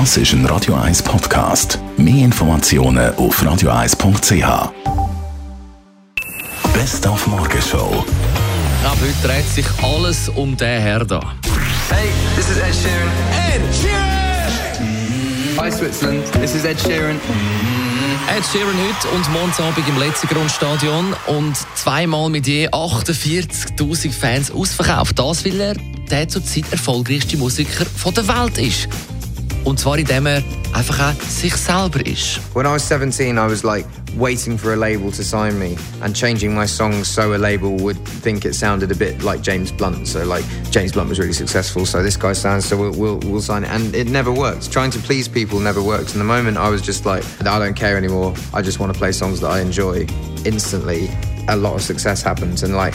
Das ist ein Radio 1 Podcast. Mehr Informationen auf radio1.ch. Best auf Morgenshow. Ab heute dreht sich alles um den Herr da. Hey, this is Ed Sheeran. Ed Sheeran! Hi Switzerland, this is Ed Sheeran. Ed Sheeran heute und morgen im letzten Grundstadion und zweimal mit je 48.000 Fans ausverkauft. Das, weil er der zurzeit erfolgreichste Musiker der Welt ist. Und zwar indem er einfach auch sich selber ist. When I was 17, I was like waiting for a label to sign me and changing my songs so a label would think it sounded a bit like James Blunt. So like James Blunt was really successful, so this guy sounds so we'll, we'll, we'll sign it. And it never worked. Trying to please people never works. And the moment I was just like, I don't care anymore. I just want to play songs that I enjoy. Instantly, a lot of success happens. And like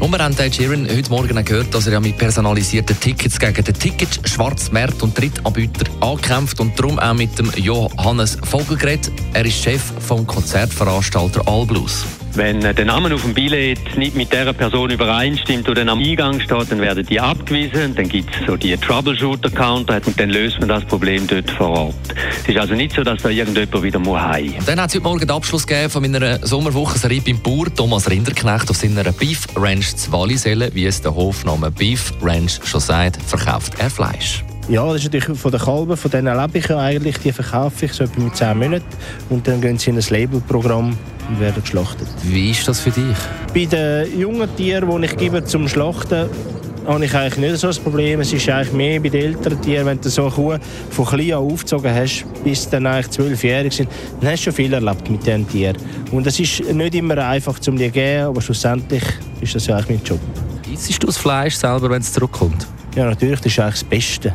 und wir haben Ed Sheeran heute Morgen gehört, dass er ja mit personalisierten Tickets gegen den Ticket-Schwarzmarkt und Drittanbieter ankämpft und darum auch mit dem Johannes Vogel geredet. Er ist Chef vom Konzertveranstalter Allblues. Wenn der Name auf dem Billett nicht mit der Person übereinstimmt, die dann am Eingang steht, dann werden die abgewiesen. Dann gibt es so die Troubleshooter-Counter und dann löst man das Problem dort vor Ort. Es ist also nicht so, dass da irgendjemand wieder muss heim. Dann hat es heute Morgen den Abschluss gegeben von meiner Sommerwochenserie beim Bauer Thomas Rinderknecht auf seiner Beef Ranch zu Wallisellen. Wie es der Hofname Beef Ranch schon sagt, verkauft er Fleisch. Ja, das ist natürlich von den Kalben, von denen lebe ich ja eigentlich, die verkaufe ich so etwa mit 10 Monaten und dann gehen sie in ein Labelprogramm und werden geschlachtet. Wie ist das für dich? Bei den jungen Tieren, die ich gebe zum Schlachten, habe ich eigentlich nicht so ein Problem. Es ist eigentlich mehr bei den älteren Tieren, wenn du so eine Kuh von klein an aufgezogen hast, bis sie dann eigentlich zwölfjährig sind, dann hast du schon viel erlebt mit diesen Tieren. Und es ist nicht immer einfach zum die geben, aber schlussendlich ist das ja eigentlich mein Job. Isst du das Fleisch selber, wenn es zurückkommt? Ja, natürlich, das ist eigentlich das Beste.